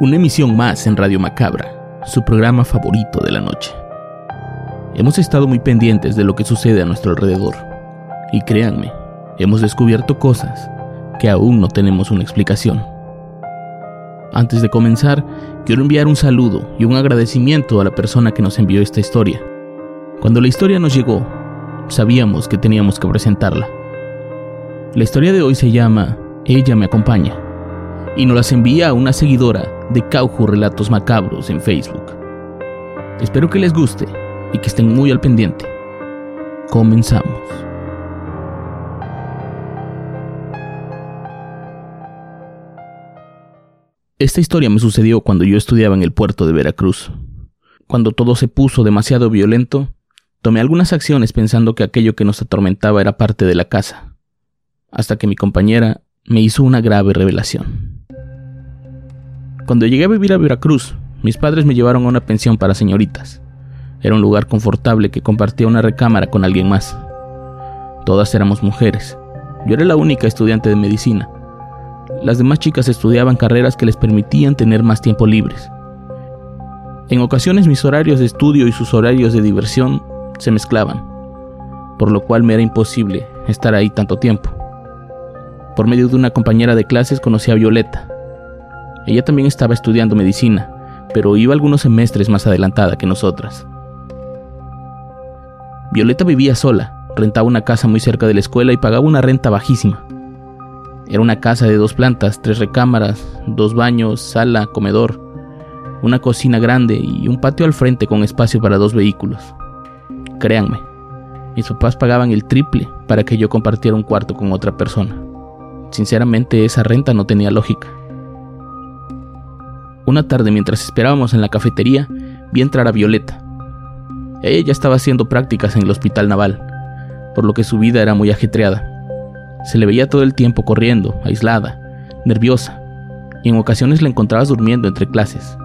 Una emisión más en Radio Macabra, su programa favorito de la noche. Hemos estado muy pendientes de lo que sucede a nuestro alrededor. Y créanme, hemos descubierto cosas que aún no tenemos una explicación. Antes de comenzar, quiero enviar un saludo y un agradecimiento a la persona que nos envió esta historia. Cuando la historia nos llegó, sabíamos que teníamos que presentarla. La historia de hoy se llama Ella me acompaña y nos las envía a una seguidora de Cauju Relatos Macabros en Facebook. Espero que les guste y que estén muy al pendiente. Comenzamos. Esta historia me sucedió cuando yo estudiaba en el puerto de Veracruz. Cuando todo se puso demasiado violento, tomé algunas acciones pensando que aquello que nos atormentaba era parte de la casa, hasta que mi compañera me hizo una grave revelación. Cuando llegué a vivir a Veracruz, mis padres me llevaron a una pensión para señoritas. Era un lugar confortable que compartía una recámara con alguien más. Todas éramos mujeres. Yo era la única estudiante de medicina. Las demás chicas estudiaban carreras que les permitían tener más tiempo libres. En ocasiones mis horarios de estudio y sus horarios de diversión se mezclaban, por lo cual me era imposible estar ahí tanto tiempo. Por medio de una compañera de clases conocí a Violeta, ella también estaba estudiando medicina, pero iba algunos semestres más adelantada que nosotras. Violeta vivía sola, rentaba una casa muy cerca de la escuela y pagaba una renta bajísima. Era una casa de dos plantas, tres recámaras, dos baños, sala, comedor, una cocina grande y un patio al frente con espacio para dos vehículos. Créanme, mis papás pagaban el triple para que yo compartiera un cuarto con otra persona. Sinceramente esa renta no tenía lógica. Una tarde mientras esperábamos en la cafetería, vi entrar a Violeta. Ella ya estaba haciendo prácticas en el hospital naval, por lo que su vida era muy ajetreada. Se le veía todo el tiempo corriendo, aislada, nerviosa, y en ocasiones la encontrabas durmiendo entre clases.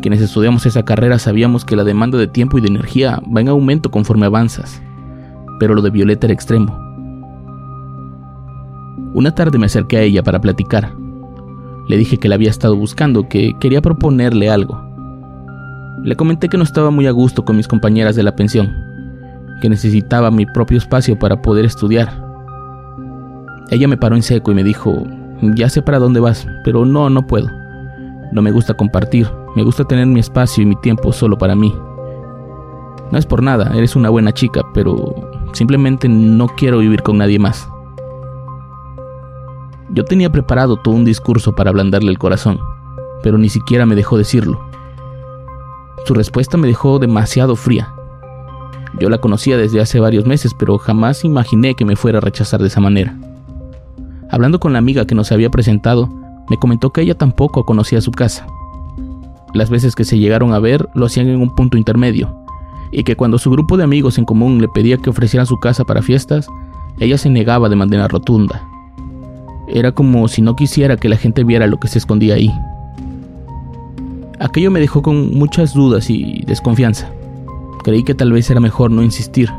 Quienes estudiamos esa carrera sabíamos que la demanda de tiempo y de energía va en aumento conforme avanzas, pero lo de Violeta era extremo. Una tarde me acerqué a ella para platicar. Le dije que la había estado buscando, que quería proponerle algo. Le comenté que no estaba muy a gusto con mis compañeras de la pensión, que necesitaba mi propio espacio para poder estudiar. Ella me paró en seco y me dijo, ya sé para dónde vas, pero no, no puedo. No me gusta compartir, me gusta tener mi espacio y mi tiempo solo para mí. No es por nada, eres una buena chica, pero simplemente no quiero vivir con nadie más. Yo tenía preparado todo un discurso para ablandarle el corazón, pero ni siquiera me dejó decirlo. Su respuesta me dejó demasiado fría. Yo la conocía desde hace varios meses, pero jamás imaginé que me fuera a rechazar de esa manera. Hablando con la amiga que nos había presentado, me comentó que ella tampoco conocía su casa. Las veces que se llegaron a ver lo hacían en un punto intermedio, y que cuando su grupo de amigos en común le pedía que ofrecieran su casa para fiestas, ella se negaba de manera rotunda. Era como si no quisiera que la gente viera lo que se escondía ahí. Aquello me dejó con muchas dudas y desconfianza. Creí que tal vez era mejor no insistir.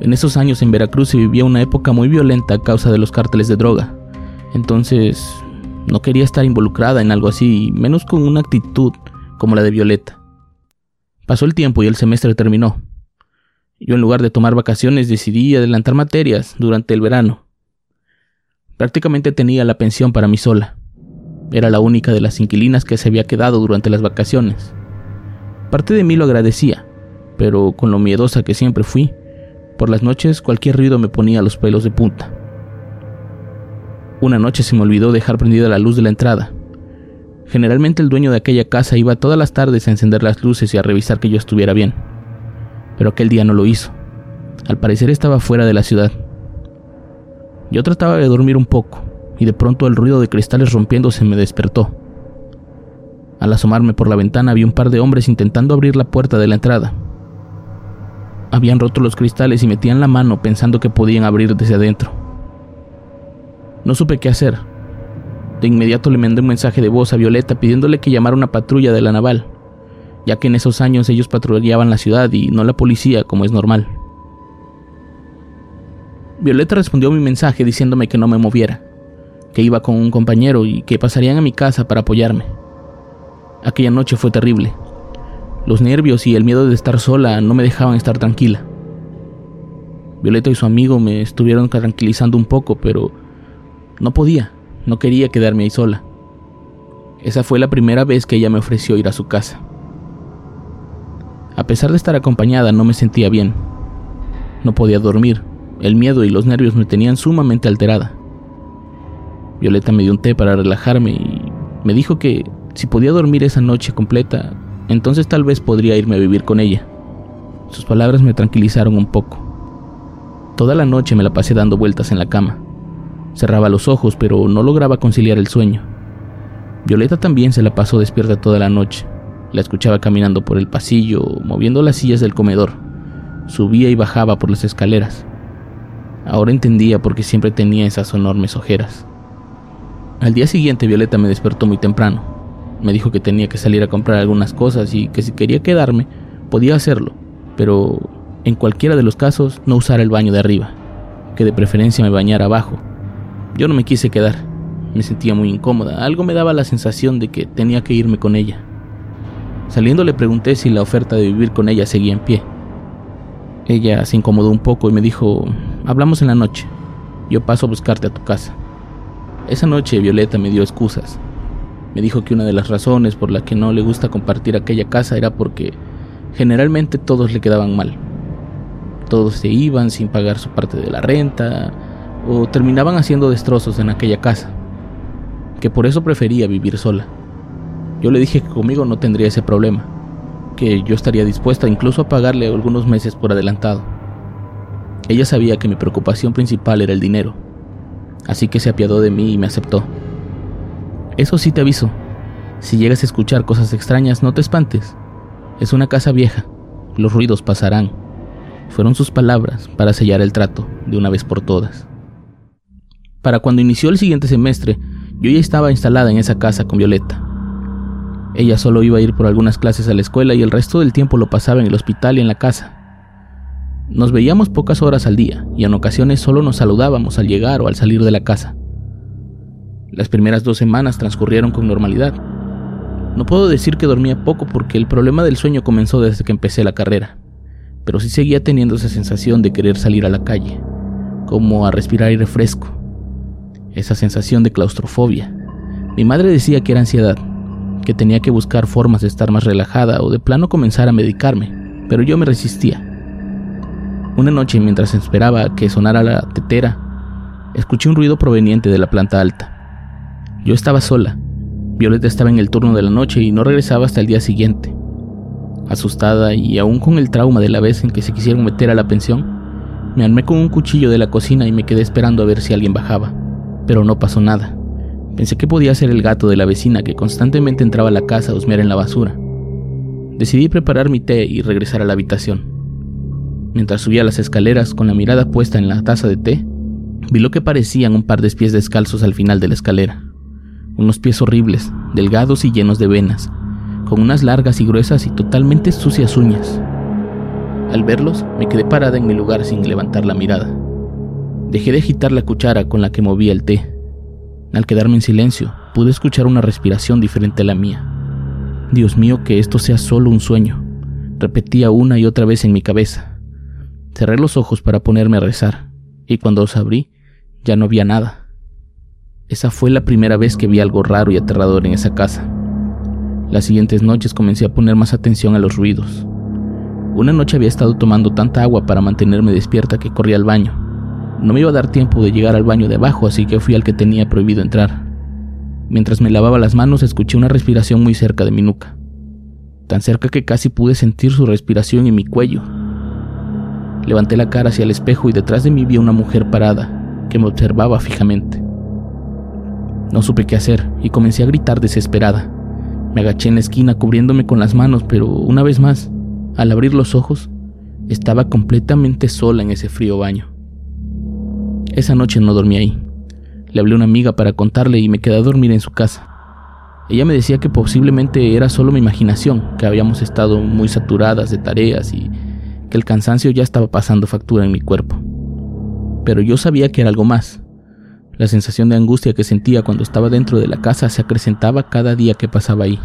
En esos años en Veracruz se vivía una época muy violenta a causa de los cárteles de droga. Entonces, no quería estar involucrada en algo así, menos con una actitud como la de Violeta. Pasó el tiempo y el semestre terminó. Yo en lugar de tomar vacaciones decidí adelantar materias durante el verano. Prácticamente tenía la pensión para mí sola. Era la única de las inquilinas que se había quedado durante las vacaciones. Parte de mí lo agradecía, pero con lo miedosa que siempre fui, por las noches cualquier ruido me ponía los pelos de punta. Una noche se me olvidó dejar prendida la luz de la entrada. Generalmente el dueño de aquella casa iba todas las tardes a encender las luces y a revisar que yo estuviera bien. pero aquel día no lo hizo. Al parecer estaba fuera de la ciudad. Yo trataba de dormir un poco, y de pronto el ruido de cristales rompiéndose me despertó. Al asomarme por la ventana vi un par de hombres intentando abrir la puerta de la entrada. Habían roto los cristales y metían la mano pensando que podían abrir desde adentro. No supe qué hacer. De inmediato le mandé un mensaje de voz a Violeta pidiéndole que llamara una patrulla de la naval, ya que en esos años ellos patrullaban la ciudad y no la policía como es normal. Violeta respondió a mi mensaje diciéndome que no me moviera, que iba con un compañero y que pasarían a mi casa para apoyarme. Aquella noche fue terrible. Los nervios y el miedo de estar sola no me dejaban estar tranquila. Violeta y su amigo me estuvieron tranquilizando un poco, pero no podía, no quería quedarme ahí sola. Esa fue la primera vez que ella me ofreció ir a su casa. A pesar de estar acompañada, no me sentía bien. No podía dormir. El miedo y los nervios me tenían sumamente alterada. Violeta me dio un té para relajarme y me dijo que si podía dormir esa noche completa, entonces tal vez podría irme a vivir con ella. Sus palabras me tranquilizaron un poco. Toda la noche me la pasé dando vueltas en la cama. Cerraba los ojos, pero no lograba conciliar el sueño. Violeta también se la pasó despierta toda la noche. La escuchaba caminando por el pasillo, moviendo las sillas del comedor. Subía y bajaba por las escaleras. Ahora entendía por qué siempre tenía esas enormes ojeras. Al día siguiente Violeta me despertó muy temprano. Me dijo que tenía que salir a comprar algunas cosas y que si quería quedarme, podía hacerlo, pero en cualquiera de los casos no usar el baño de arriba, que de preferencia me bañara abajo. Yo no me quise quedar, me sentía muy incómoda, algo me daba la sensación de que tenía que irme con ella. Saliendo le pregunté si la oferta de vivir con ella seguía en pie. Ella se incomodó un poco y me dijo, hablamos en la noche, yo paso a buscarte a tu casa. Esa noche Violeta me dio excusas, me dijo que una de las razones por la que no le gusta compartir aquella casa era porque generalmente todos le quedaban mal. Todos se iban sin pagar su parte de la renta o terminaban haciendo destrozos en aquella casa, que por eso prefería vivir sola. Yo le dije que conmigo no tendría ese problema, que yo estaría dispuesta incluso a pagarle algunos meses por adelantado. Ella sabía que mi preocupación principal era el dinero, así que se apiadó de mí y me aceptó. Eso sí te aviso. Si llegas a escuchar cosas extrañas, no te espantes. Es una casa vieja. Los ruidos pasarán. Fueron sus palabras para sellar el trato de una vez por todas. Para cuando inició el siguiente semestre, yo ya estaba instalada en esa casa con Violeta. Ella solo iba a ir por algunas clases a la escuela y el resto del tiempo lo pasaba en el hospital y en la casa. Nos veíamos pocas horas al día y en ocasiones solo nos saludábamos al llegar o al salir de la casa. Las primeras dos semanas transcurrieron con normalidad. No puedo decir que dormía poco porque el problema del sueño comenzó desde que empecé la carrera, pero sí seguía teniendo esa sensación de querer salir a la calle, como a respirar aire fresco, esa sensación de claustrofobia. Mi madre decía que era ansiedad, que tenía que buscar formas de estar más relajada o de plano comenzar a medicarme, pero yo me resistía. Una noche mientras esperaba que sonara la tetera, escuché un ruido proveniente de la planta alta. Yo estaba sola. Violeta estaba en el turno de la noche y no regresaba hasta el día siguiente. Asustada y aún con el trauma de la vez en que se quisieron meter a la pensión, me armé con un cuchillo de la cocina y me quedé esperando a ver si alguien bajaba. Pero no pasó nada. Pensé que podía ser el gato de la vecina que constantemente entraba a la casa a husmear en la basura. Decidí preparar mi té y regresar a la habitación. Mientras subía las escaleras con la mirada puesta en la taza de té, vi lo que parecían un par de pies descalzos al final de la escalera unos pies horribles, delgados y llenos de venas, con unas largas y gruesas y totalmente sucias uñas. Al verlos, me quedé parada en mi lugar sin levantar la mirada. Dejé de agitar la cuchara con la que movía el té. Al quedarme en silencio, pude escuchar una respiración diferente a la mía. Dios mío, que esto sea solo un sueño, repetía una y otra vez en mi cabeza. Cerré los ojos para ponerme a rezar, y cuando los abrí, ya no había nada. Esa fue la primera vez que vi algo raro y aterrador en esa casa. Las siguientes noches comencé a poner más atención a los ruidos. Una noche había estado tomando tanta agua para mantenerme despierta que corrí al baño. No me iba a dar tiempo de llegar al baño de abajo, así que fui al que tenía prohibido entrar. Mientras me lavaba las manos escuché una respiración muy cerca de mi nuca, tan cerca que casi pude sentir su respiración en mi cuello. Levanté la cara hacia el espejo y detrás de mí vi a una mujer parada que me observaba fijamente. No supe qué hacer y comencé a gritar desesperada. Me agaché en la esquina cubriéndome con las manos, pero una vez más, al abrir los ojos, estaba completamente sola en ese frío baño. Esa noche no dormí ahí. Le hablé a una amiga para contarle y me quedé a dormir en su casa. Ella me decía que posiblemente era solo mi imaginación, que habíamos estado muy saturadas de tareas y que el cansancio ya estaba pasando factura en mi cuerpo. Pero yo sabía que era algo más. La sensación de angustia que sentía cuando estaba dentro de la casa se acrecentaba cada día que pasaba ahí.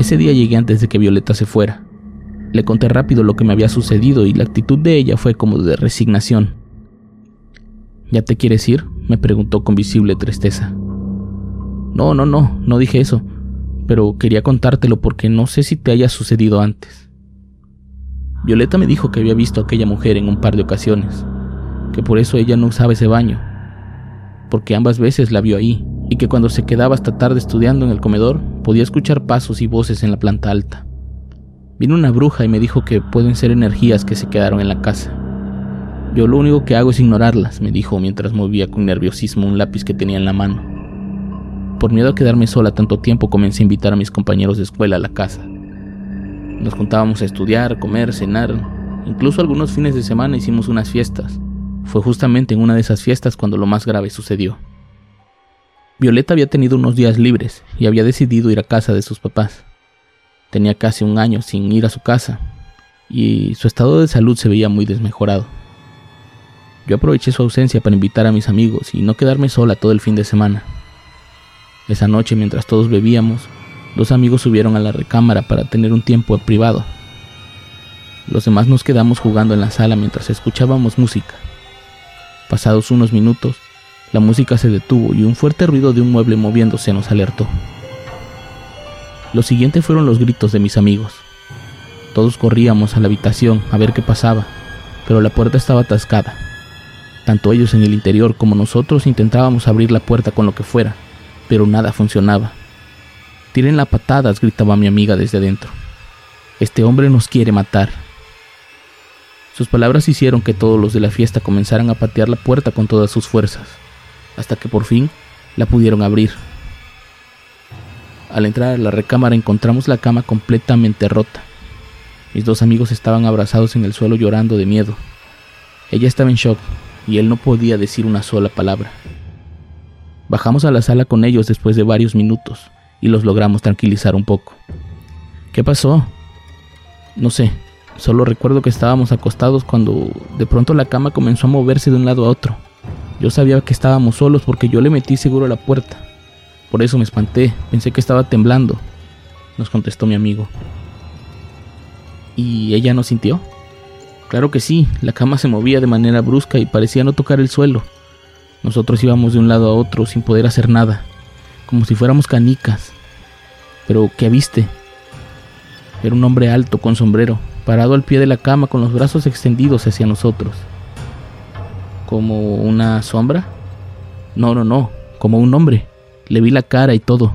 Ese día llegué antes de que Violeta se fuera. Le conté rápido lo que me había sucedido y la actitud de ella fue como de resignación. ¿Ya te quieres ir? me preguntó con visible tristeza. No, no, no, no dije eso, pero quería contártelo porque no sé si te haya sucedido antes. Violeta me dijo que había visto a aquella mujer en un par de ocasiones, que por eso ella no usaba ese baño, porque ambas veces la vio ahí, y que cuando se quedaba hasta tarde estudiando en el comedor podía escuchar pasos y voces en la planta alta. Vino una bruja y me dijo que pueden ser energías que se quedaron en la casa. Yo lo único que hago es ignorarlas, me dijo mientras movía con nerviosismo un lápiz que tenía en la mano. Por miedo a quedarme sola tanto tiempo, comencé a invitar a mis compañeros de escuela a la casa. Nos juntábamos a estudiar, comer, cenar. Incluso algunos fines de semana hicimos unas fiestas. Fue justamente en una de esas fiestas cuando lo más grave sucedió. Violeta había tenido unos días libres y había decidido ir a casa de sus papás. Tenía casi un año sin ir a su casa y su estado de salud se veía muy desmejorado. Yo aproveché su ausencia para invitar a mis amigos y no quedarme sola todo el fin de semana. Esa noche, mientras todos bebíamos, dos amigos subieron a la recámara para tener un tiempo privado. Los demás nos quedamos jugando en la sala mientras escuchábamos música. Pasados unos minutos, la música se detuvo y un fuerte ruido de un mueble moviéndose nos alertó. Lo siguiente fueron los gritos de mis amigos. Todos corríamos a la habitación a ver qué pasaba, pero la puerta estaba atascada. Tanto ellos en el interior como nosotros intentábamos abrir la puerta con lo que fuera, pero nada funcionaba. Tiren las patadas, gritaba mi amiga desde adentro. Este hombre nos quiere matar. Sus palabras hicieron que todos los de la fiesta comenzaran a patear la puerta con todas sus fuerzas, hasta que por fin la pudieron abrir. Al entrar a la recámara encontramos la cama completamente rota. Mis dos amigos estaban abrazados en el suelo llorando de miedo. Ella estaba en shock y él no podía decir una sola palabra. Bajamos a la sala con ellos después de varios minutos y los logramos tranquilizar un poco. ¿Qué pasó? No sé, solo recuerdo que estábamos acostados cuando de pronto la cama comenzó a moverse de un lado a otro. Yo sabía que estábamos solos porque yo le metí seguro a la puerta. Por eso me espanté, pensé que estaba temblando, nos contestó mi amigo. ¿Y ella no sintió? Claro que sí, la cama se movía de manera brusca y parecía no tocar el suelo. Nosotros íbamos de un lado a otro sin poder hacer nada, como si fuéramos canicas. Pero, ¿qué viste? Era un hombre alto con sombrero, parado al pie de la cama con los brazos extendidos hacia nosotros. ¿Como una sombra? No, no, no, como un hombre. Le vi la cara y todo.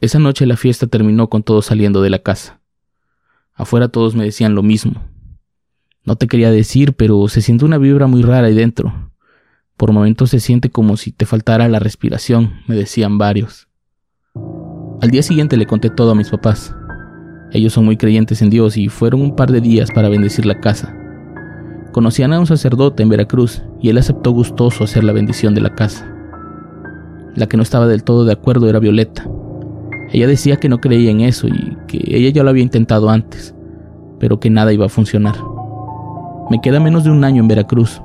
Esa noche la fiesta terminó con todos saliendo de la casa. Afuera todos me decían lo mismo. No te quería decir, pero se siente una vibra muy rara ahí dentro. Por momentos se siente como si te faltara la respiración, me decían varios. Al día siguiente le conté todo a mis papás. Ellos son muy creyentes en Dios y fueron un par de días para bendecir la casa. Conocían a un sacerdote en Veracruz y él aceptó gustoso hacer la bendición de la casa. La que no estaba del todo de acuerdo era Violeta. Ella decía que no creía en eso y que ella ya lo había intentado antes, pero que nada iba a funcionar. Me queda menos de un año en Veracruz.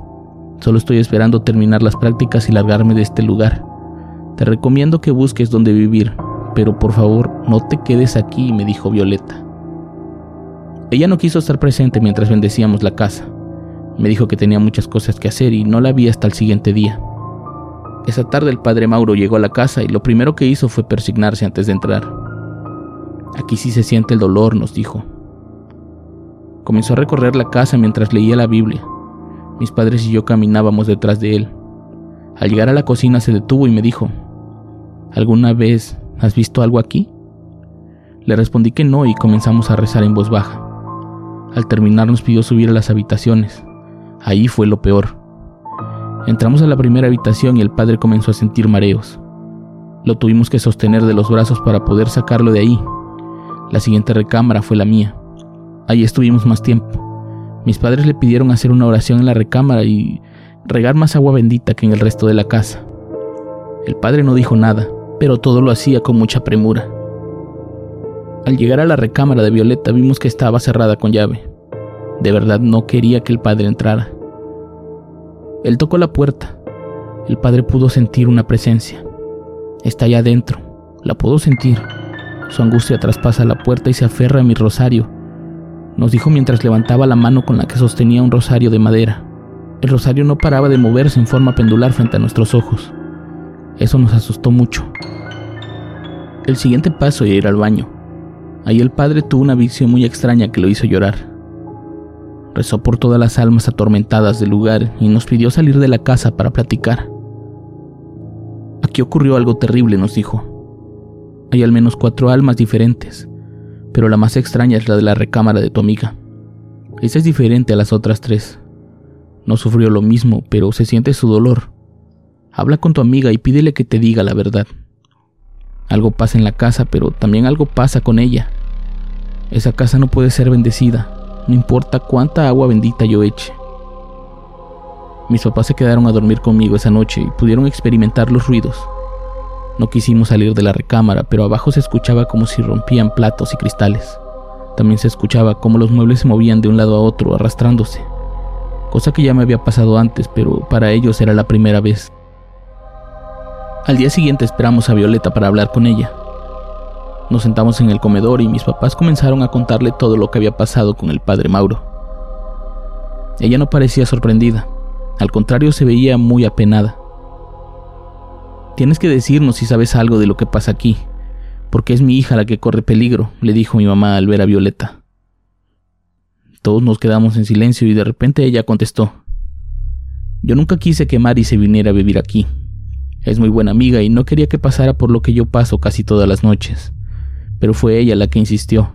Solo estoy esperando terminar las prácticas y largarme de este lugar. Te recomiendo que busques dónde vivir, pero por favor no te quedes aquí, me dijo Violeta. Ella no quiso estar presente mientras bendecíamos la casa. Me dijo que tenía muchas cosas que hacer y no la vi hasta el siguiente día. Esa tarde el padre Mauro llegó a la casa y lo primero que hizo fue persignarse antes de entrar. Aquí sí se siente el dolor, nos dijo. Comenzó a recorrer la casa mientras leía la Biblia. Mis padres y yo caminábamos detrás de él. Al llegar a la cocina se detuvo y me dijo, ¿Alguna vez has visto algo aquí? Le respondí que no y comenzamos a rezar en voz baja. Al terminar nos pidió subir a las habitaciones. Ahí fue lo peor. Entramos a la primera habitación y el padre comenzó a sentir mareos. Lo tuvimos que sostener de los brazos para poder sacarlo de ahí. La siguiente recámara fue la mía. Ahí estuvimos más tiempo. Mis padres le pidieron hacer una oración en la recámara y regar más agua bendita que en el resto de la casa. El padre no dijo nada, pero todo lo hacía con mucha premura. Al llegar a la recámara de Violeta vimos que estaba cerrada con llave. De verdad no quería que el padre entrara. Él tocó la puerta. El padre pudo sentir una presencia. Está allá adentro. La pudo sentir. Su angustia traspasa la puerta y se aferra a mi rosario. Nos dijo mientras levantaba la mano con la que sostenía un rosario de madera. El rosario no paraba de moverse en forma pendular frente a nuestros ojos. Eso nos asustó mucho. El siguiente paso era ir al baño. Ahí el padre tuvo una visión muy extraña que lo hizo llorar. Rezó por todas las almas atormentadas del lugar y nos pidió salir de la casa para platicar. Aquí ocurrió algo terrible, nos dijo. Hay al menos cuatro almas diferentes, pero la más extraña es la de la recámara de tu amiga. Esa es diferente a las otras tres. No sufrió lo mismo, pero se siente su dolor. Habla con tu amiga y pídele que te diga la verdad. Algo pasa en la casa, pero también algo pasa con ella. Esa casa no puede ser bendecida, no importa cuánta agua bendita yo eche. Mis papás se quedaron a dormir conmigo esa noche y pudieron experimentar los ruidos. No quisimos salir de la recámara, pero abajo se escuchaba como si rompían platos y cristales. También se escuchaba como los muebles se movían de un lado a otro, arrastrándose. Cosa que ya me había pasado antes, pero para ellos era la primera vez. Al día siguiente esperamos a Violeta para hablar con ella. Nos sentamos en el comedor y mis papás comenzaron a contarle todo lo que había pasado con el padre Mauro. Ella no parecía sorprendida, al contrario se veía muy apenada. Tienes que decirnos si sabes algo de lo que pasa aquí, porque es mi hija la que corre peligro, le dijo mi mamá al ver a Violeta. Todos nos quedamos en silencio y de repente ella contestó, Yo nunca quise que Mari se viniera a vivir aquí. Es muy buena amiga y no quería que pasara por lo que yo paso casi todas las noches pero fue ella la que insistió.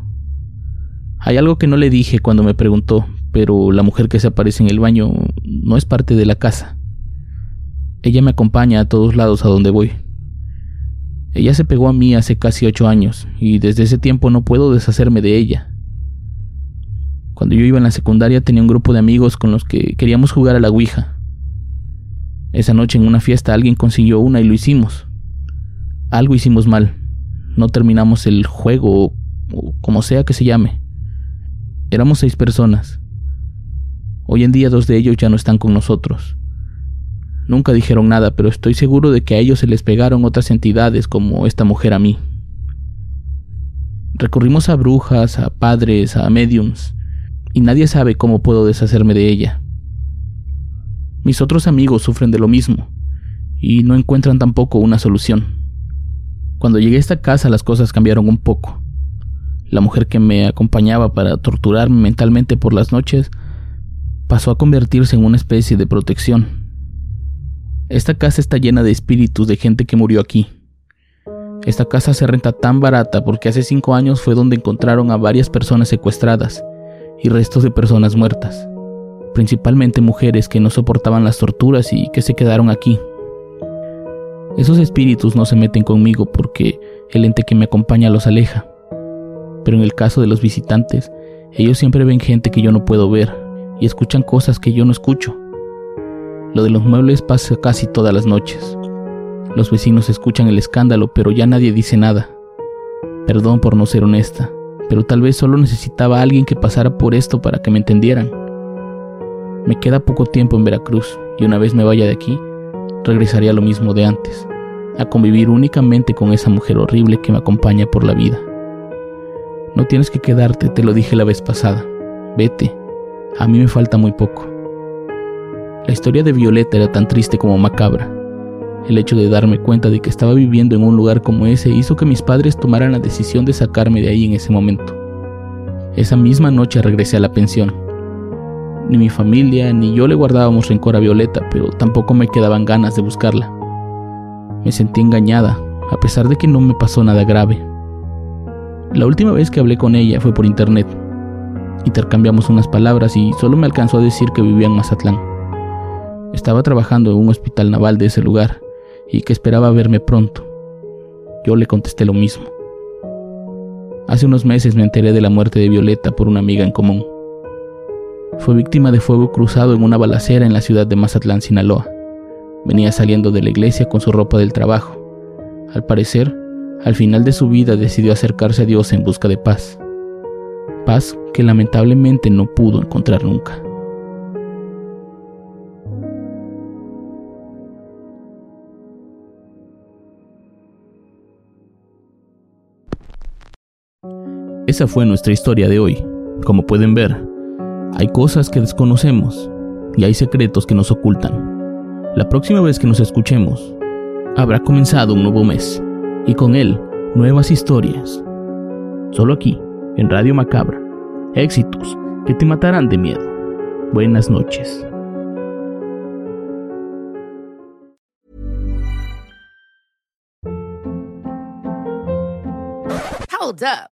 Hay algo que no le dije cuando me preguntó, pero la mujer que se aparece en el baño no es parte de la casa. Ella me acompaña a todos lados a donde voy. Ella se pegó a mí hace casi ocho años y desde ese tiempo no puedo deshacerme de ella. Cuando yo iba en la secundaria tenía un grupo de amigos con los que queríamos jugar a la Ouija. Esa noche en una fiesta alguien consiguió una y lo hicimos. Algo hicimos mal, no terminamos el juego o como sea que se llame. Éramos seis personas. Hoy en día dos de ellos ya no están con nosotros. Nunca dijeron nada, pero estoy seguro de que a ellos se les pegaron otras entidades como esta mujer a mí. Recurrimos a brujas, a padres, a mediums, y nadie sabe cómo puedo deshacerme de ella. Mis otros amigos sufren de lo mismo, y no encuentran tampoco una solución. Cuando llegué a esta casa las cosas cambiaron un poco. La mujer que me acompañaba para torturarme mentalmente por las noches pasó a convertirse en una especie de protección. Esta casa está llena de espíritus de gente que murió aquí. Esta casa se renta tan barata porque hace cinco años fue donde encontraron a varias personas secuestradas y restos de personas muertas, principalmente mujeres que no soportaban las torturas y que se quedaron aquí esos espíritus no se meten conmigo porque el ente que me acompaña los aleja. Pero en el caso de los visitantes, ellos siempre ven gente que yo no puedo ver y escuchan cosas que yo no escucho. Lo de los muebles pasa casi todas las noches. Los vecinos escuchan el escándalo, pero ya nadie dice nada. Perdón por no ser honesta, pero tal vez solo necesitaba a alguien que pasara por esto para que me entendieran. Me queda poco tiempo en Veracruz y una vez me vaya de aquí, regresaría a lo mismo de antes, a convivir únicamente con esa mujer horrible que me acompaña por la vida. No tienes que quedarte, te lo dije la vez pasada. Vete, a mí me falta muy poco. La historia de Violeta era tan triste como macabra. El hecho de darme cuenta de que estaba viviendo en un lugar como ese hizo que mis padres tomaran la decisión de sacarme de ahí en ese momento. Esa misma noche regresé a la pensión. Ni mi familia ni yo le guardábamos rencor a Violeta, pero tampoco me quedaban ganas de buscarla. Me sentí engañada, a pesar de que no me pasó nada grave. La última vez que hablé con ella fue por internet. Intercambiamos unas palabras y solo me alcanzó a decir que vivía en Mazatlán. Estaba trabajando en un hospital naval de ese lugar y que esperaba verme pronto. Yo le contesté lo mismo. Hace unos meses me enteré de la muerte de Violeta por una amiga en común. Fue víctima de fuego cruzado en una balacera en la ciudad de Mazatlán, Sinaloa. Venía saliendo de la iglesia con su ropa del trabajo. Al parecer, al final de su vida decidió acercarse a Dios en busca de paz. Paz que lamentablemente no pudo encontrar nunca. Esa fue nuestra historia de hoy. Como pueden ver, hay cosas que desconocemos y hay secretos que nos ocultan. La próxima vez que nos escuchemos, habrá comenzado un nuevo mes y con él nuevas historias. Solo aquí, en Radio Macabra, éxitos que te matarán de miedo. Buenas noches. Hold up.